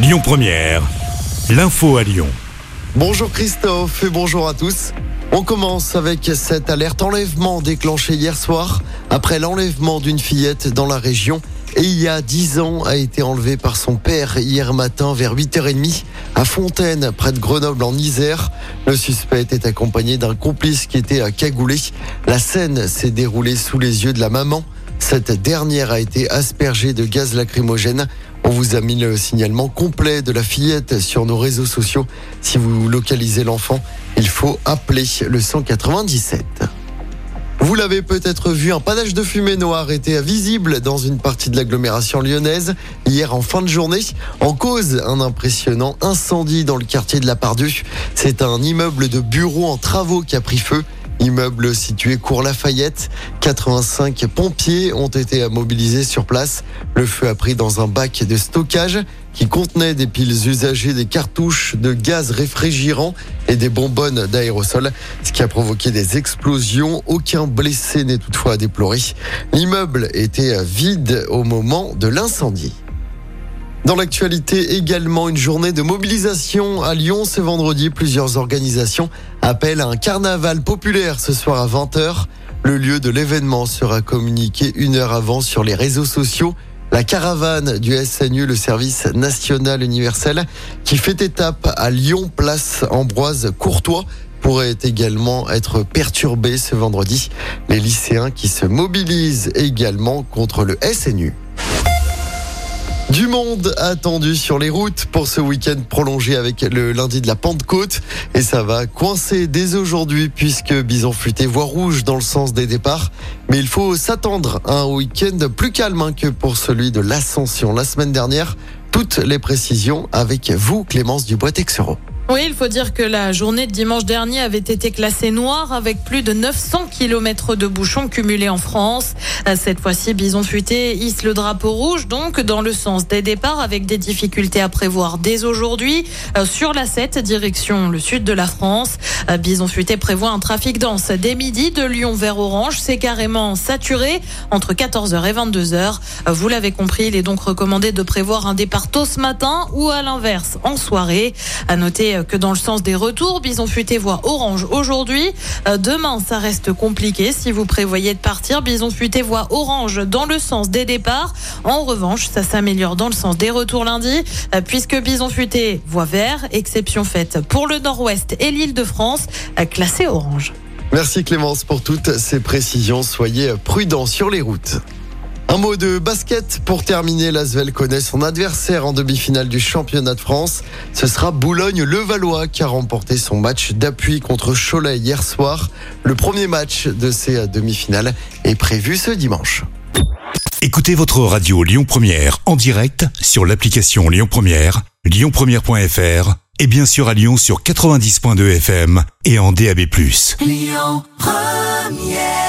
Lyon Première, l'info à Lyon. Bonjour Christophe et bonjour à tous. On commence avec cette alerte enlèvement déclenchée hier soir après l'enlèvement d'une fillette dans la région et il y a 10 ans a été enlevée par son père hier matin vers 8h30 à Fontaine, près de Grenoble en Isère. Le suspect était accompagné d'un complice qui était à cagoulé. La scène s'est déroulée sous les yeux de la maman. Cette dernière a été aspergée de gaz lacrymogène. On vous a mis le signalement complet de la fillette sur nos réseaux sociaux. Si vous localisez l'enfant, il faut appeler le 197. Vous l'avez peut-être vu, un panache de fumée noire était visible dans une partie de l'agglomération lyonnaise hier en fin de journée. En cause, un impressionnant incendie dans le quartier de la Pardue. C'est un immeuble de bureaux en travaux qui a pris feu. Immeuble situé cours Lafayette. 85 pompiers ont été mobilisés sur place. Le feu a pris dans un bac de stockage qui contenait des piles usagées, des cartouches de gaz réfrigérant et des bonbonnes d'aérosol, ce qui a provoqué des explosions. Aucun blessé n'est toutefois à déplorer. L'immeuble était vide au moment de l'incendie. Dans l'actualité également, une journée de mobilisation à Lyon ce vendredi. Plusieurs organisations appellent à un carnaval populaire ce soir à 20h. Le lieu de l'événement sera communiqué une heure avant sur les réseaux sociaux. La caravane du SNU, le service national universel, qui fait étape à Lyon, place Ambroise Courtois, pourrait également être perturbée ce vendredi. Les lycéens qui se mobilisent également contre le SNU. Du monde attendu sur les routes pour ce week-end prolongé avec le lundi de la Pentecôte. Et ça va coincer dès aujourd'hui puisque Bison Futé voit rouge dans le sens des départs. Mais il faut s'attendre à un week-end plus calme hein, que pour celui de l'Ascension la semaine dernière. Toutes les précisions avec vous, Clémence Dubois-Texero. Oui, il faut dire que la journée de dimanche dernier avait été classée noire avec plus de 900 km de bouchons cumulés en France. Euh, cette fois-ci, Bison Futé hisse le drapeau rouge, donc dans le sens des départs, avec des difficultés à prévoir dès aujourd'hui. Euh, sur la 7, direction le sud de la France, euh, Bison Futé prévoit un trafic dense dès midi de Lyon vers Orange. C'est carrément saturé entre 14h et 22h. Vous l'avez compris, il est donc recommandé de prévoir un départ tôt ce matin ou à l'inverse en soirée. À noter que dans le sens des retours. Bison futé voit orange aujourd'hui. Euh, demain, ça reste compliqué si vous prévoyez de partir. Bison futé voit orange dans le sens des départs. En revanche, ça s'améliore dans le sens des retours lundi, euh, puisque Bison futé voit vert, exception faite pour le nord-ouest et l'île de France, euh, classé orange. Merci Clémence pour toutes ces précisions. Soyez prudents sur les routes. Un mot de basket pour terminer. L'Asvel connaît son adversaire en demi-finale du championnat de France. Ce sera Boulogne-Levallois qui a remporté son match d'appui contre Cholet hier soir. Le premier match de ces demi-finales est prévu ce dimanche. Écoutez votre radio Lyon Première en direct sur l'application Lyon Première, lyonpremière.fr et bien sûr à Lyon sur 90.2 FM et en DAB+. Lyon Première